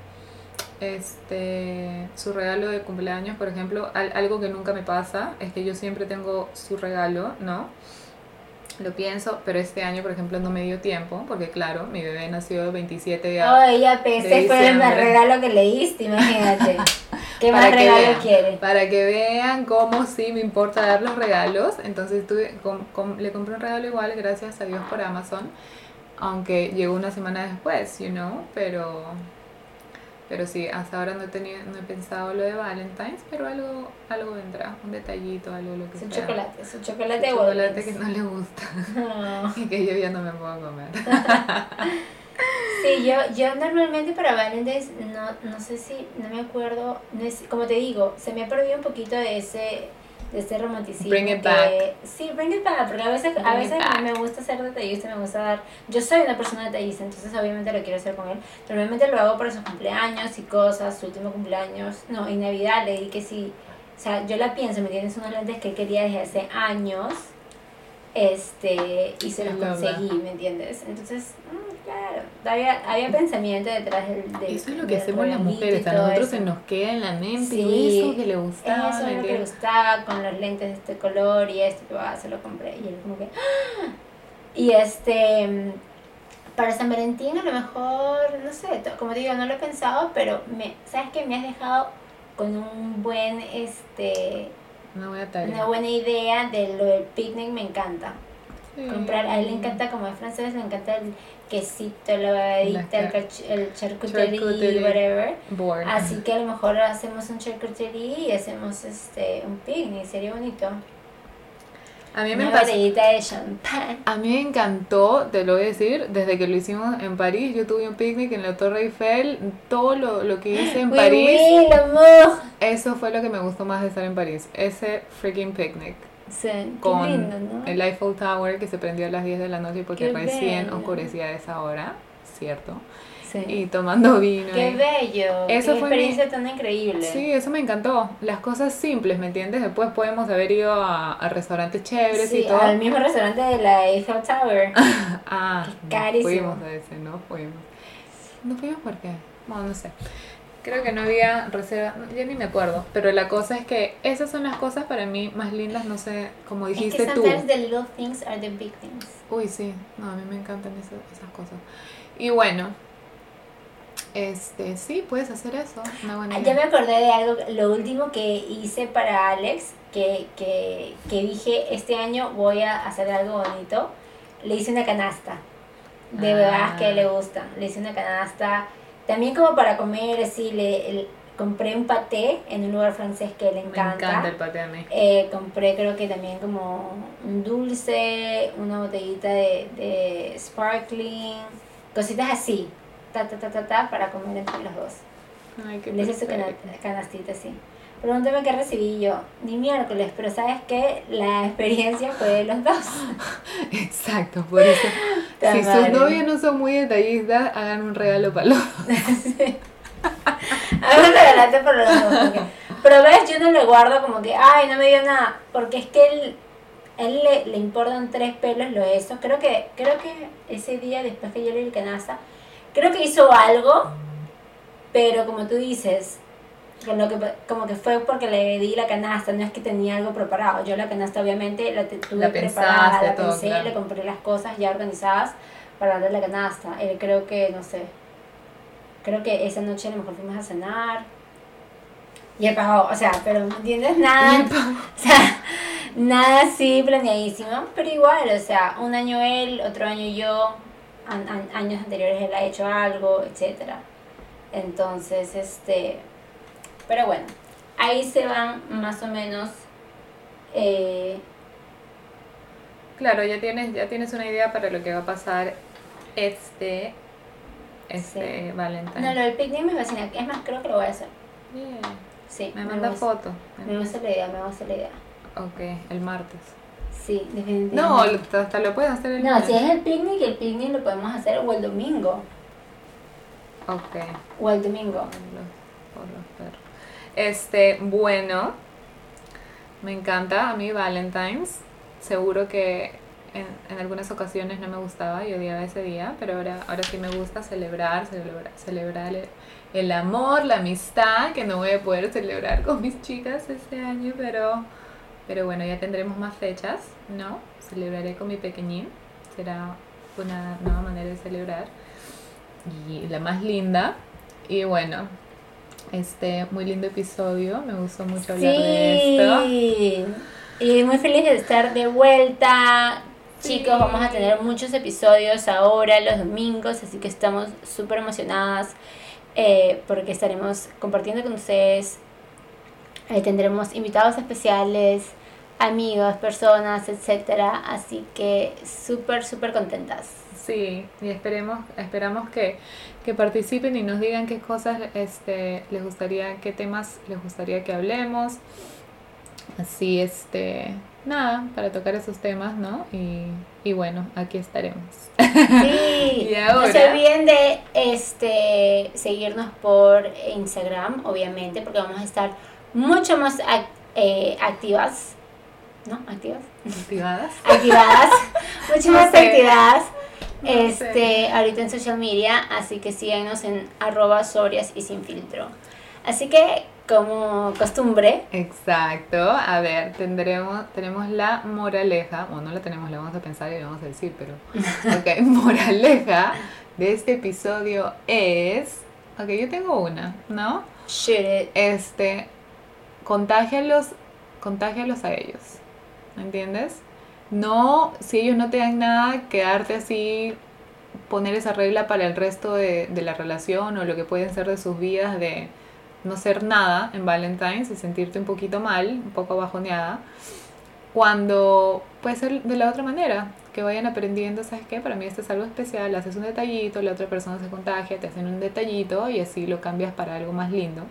Este, su regalo de cumpleaños, por ejemplo, al- algo que nunca me pasa es que yo siempre tengo su regalo, ¿no? Lo pienso, pero este año, por ejemplo, no me dio tiempo, porque claro, mi bebé nació el 27 de Ay, ya pensé, fue el regalo que le diste, imagínate. ¿Qué más regalo vean, quieres? Para que vean cómo sí me importa dar los regalos. Entonces tuve, com- com- le compré un regalo igual, gracias a Dios por Amazon. Aunque llegó una semana después, you know. Pero, pero sí, hasta ahora no he, tenido, no he pensado lo de Valentine's, pero algo, algo vendrá. Un detallito, algo lo que Su sea. chocolate, su Su chocolate de chocolate que no le gusta No. y que yo ya no me puedo comer. Sí, yo, yo normalmente para Valentine's, no, no sé si, no me acuerdo, no es, como te digo, se me ha perdido un poquito de ese, de ese romanticismo. Bring it que- back. Sí, bring it back, porque a veces, a Bring veces me gusta ser detallista, me gusta dar, yo soy una persona detallista, entonces obviamente lo quiero hacer con él. Normalmente lo hago para sus cumpleaños y cosas, su último cumpleaños, no, en Navidad le di que sí, o sea, yo la pienso, me tienes unos lentes que él quería desde hace años, este, y se los conseguí, ¿me entiendes? Entonces, mm, había, había pensamiento detrás del, del Eso es lo que hacemos las mujeres, a nosotros eso. se nos queda en la mente Sí, eso que le gustaba. Eso ¿me es lo que le gustaba, con los lentes de este color y esto, yo, ah, se lo compré. Y él como que... ¡ah! Y este... Para San Valentín a lo mejor, no sé, como te digo, no lo he pensado, pero me, ¿sabes qué? Me has dejado con un buen, este, Una buena tarea. una buena idea de lo del picnic, me encanta. Sí. Comprar, a él le encanta, como es francés, le encanta el quesito, la el, La- cach- el charcuterie, Charcuterie. whatever. Así que a lo mejor hacemos un charcuterie y hacemos este un picnic, sería bonito. A mí me Una de champán. A mí me encantó, te lo voy a decir, desde que lo hicimos en París, yo tuve un picnic en la Torre Eiffel, todo lo, lo que hice en Oui, París, oui, eso fue lo que me gustó más de estar en París, ese freaking picnic Sí, qué con lindo, ¿no? el Eiffel Tower que se prendió a las 10 de la noche porque Qué recién bello. oscurecía a esa hora, ¿cierto? Sí. Y tomando vino. Qué y- bello. Eso qué fue mi- experiencia tan increíble. Sí, eso me encantó. Las cosas simples, ¿me entiendes? Después podemos haber ido a, a restaurantes chéveres Sí, y todo. al mismo restaurante de la Eiffel Tower. Ah, Qué carísimo. fuimos a ese, no fuimos. ¿No fuimos por qué? Bueno, no sé. Creo que no había reserva, ya ni me acuerdo, pero la cosa es que esas son las cosas para mí más lindas, no sé, como dijiste es que tú. sometimes the little things are the big things. Uy, sí, no, a mí me encantan esas, esas cosas. Y bueno, este, sí, puedes hacer eso, una buena Ah, Ya idea. me acordé de algo, lo último que hice para Alex, que, que, que dije, este año voy a hacer algo bonito. Le hice una canasta de Ah. que le gustan. Le hice una canasta, también como para comer, así, le, compré un paté en un lugar francés que le Me encanta. encanta el paté a mí. Eh, compré creo que también como un dulce, una botellita de, de sparkling, cositas así, ta, ta, ta, ta, ta, para comer entre los dos. Ay, qué Le hice su cana- perfecto. canastita así. Pregúntame qué recibí yo, ni miércoles, pero sabes que la experiencia fue de los dos. Exacto, por eso. Si sus novios no son muy detallistas, hagan un regalo para los A mí me regalaste por los dos. porque- Pero ves, yo no le guardo como que, ay, no me dio nada. Porque es que él, él le, le importan tres pelos lo eso. Creo que, creo que ese día, después que yo le di el canasta, creo que hizo algo, pero como tú dices, lo que, como que fue porque le di la canasta, no es que tenía algo preparado. Yo la canasta obviamente la te- tuve La preparada, la todo, pensé, claro. le compré las cosas ya organizadas para darle la canasta. Él creo que, no sé, creo que esa noche a lo mejor fuimos a cenar. Y él pagó, o sea, pero ¿me entiendes? Nada, o sea, nada así planeadísimo, pero igual, o sea, un año él, otro año yo, an- an- años anteriores él ha hecho algo, etcétera. Entonces, este, pero bueno, ahí se van más o menos, eh, Claro, ya tienes, ya tienes una idea para lo que va a pasar este, este Valentine. no, lo del picnic me fascina, es más, creo que lo voy a hacer, sí. Me manda foto. Me gusta la idea, me gusta la idea, Ok, el martes. sí, definitivamente. No, hasta lo puedes hacer el No, lunes. si es el picnic, el picnic lo podemos hacer o el domingo, Ok. o el domingo. Por los, por los perros. Este, bueno, me encanta a mí Valentine's. Seguro que en, en algunas ocasiones no me gustaba y odiaba ese día, pero ahora, ahora sí me gusta celebrar, celebrar, celebrar el, el amor, la amistad, que no voy a poder celebrar con mis chicas este año, pero, pero bueno, ya tendremos más fechas, ¿no? Celebraré con mi pequeñín, será una nueva manera de celebrar y la más linda. Y bueno, este muy lindo episodio, me gustó mucho hablar de esto. Y muy feliz de estar de vuelta. Sí. Chicos, vamos a tener muchos episodios ahora, los domingos, así que estamos súper emocionadas eh, porque estaremos compartiendo con ustedes. Eh, tendremos invitados especiales, amigos, personas, etcétera. Así que súper, súper contentas. Sí, y esperemos, esperamos que, que participen y nos digan qué cosas este, les gustaría, qué temas les gustaría que hablemos. Así, este, nada, para tocar esos temas, ¿no? Y, y bueno, aquí estaremos. Sí, Y no se ahora- olviden de este, seguirnos por Instagram, obviamente, porque vamos a estar mucho más eh, activas, ¿no? Activas. ¿Activadas? Activadas, mucho No más sé. activadas. Este, ahorita en social media, así que síganos en arroba sorias y sin filtro. Así que, como costumbre, Exacto. A ver, tendremos, tenemos la moraleja, o no la tenemos, la vamos a pensar y la vamos a decir, pero. Ok, moraleja de este episodio es. Ok, yo tengo una, ¿no? shoot it. Este. Contágialos, contágialos a ellos. ¿Me entiendes? No, si ellos no te dan nada, quedarte así, poner esa regla para el resto de, la relación o lo que pueden ser de sus vidas de no ser nada en Valentine's y sentirte un poquito mal, un poco bajoneada, cuando puede ser de la otra manera, que vayan aprendiendo, ¿sabes qué? Para mí esto es algo especial, haces un detallito, la otra persona se contagia, te hacen un detallito y así lo cambias para algo más lindo,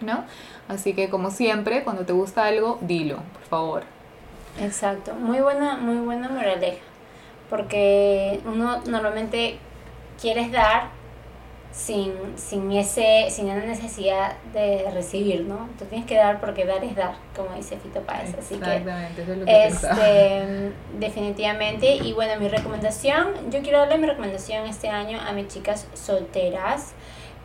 ¿no? Así que como siempre, cuando te gusta algo, dilo, por favor. Exacto, muy buena, muy buena moraleja, porque uno normalmente quieres dar sin, sin ese, sin una necesidad de recibir, ¿no? Tú tienes que dar porque dar es dar, como dice Fito Páez, así que eso es lo que este, definitivamente. Y bueno, mi recomendación, yo quiero darle mi recomendación este año a mis chicas solteras.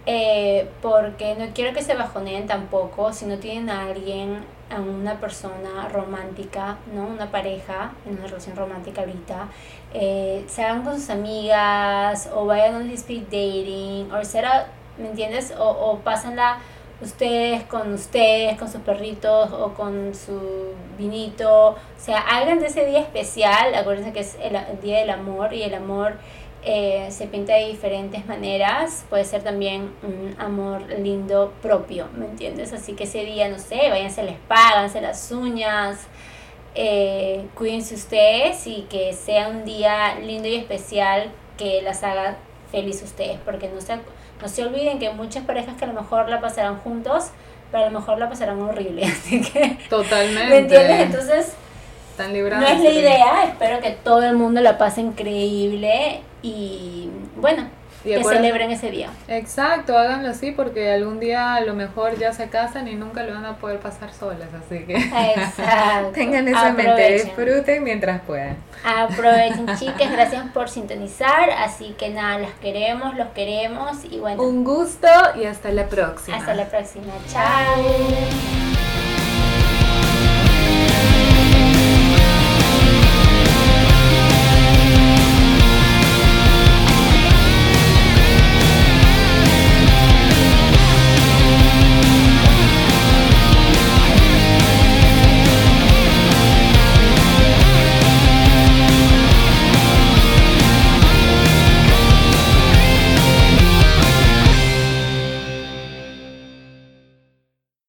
eh, porque no quiero que se bajoneen tampoco si no tienen a alguien, a una persona romántica, ¿no? Una pareja en una relación romántica ahorita, eh, se hagan con sus amigas o vayan a un speed dating o será, ¿me entiendes? O, o pásenla ustedes con ustedes, con sus perritos o con su vinito. O sea, hagan de ese día especial. Acuérdense que es el, día del amor y el amor eh, se pinta de diferentes maneras. Puede ser también un amor lindo propio, ¿me entiendes? Así que ese día, no sé, váyanse les paganse las uñas. Eh, cuídense ustedes y que sea un día lindo y especial que las haga feliz ustedes, porque no se no se olviden que muchas parejas que a lo mejor la pasarán juntos, pero a lo mejor la pasarán horrible. Así que. Totalmente. ¿Me entiendes? Entonces. No es la idea. Espero que todo el mundo la pase increíble. Y bueno, que celebren ese día. Exacto, háganlo así porque algún día a lo mejor ya se casan y nunca lo van a poder pasar solas, así que Exacto. tengan esa mente, disfruten mientras puedan. Aprovechen chicas, gracias por sintonizar, así que nada, las queremos, los queremos y bueno. Un gusto y hasta la próxima. Hasta la próxima, chao.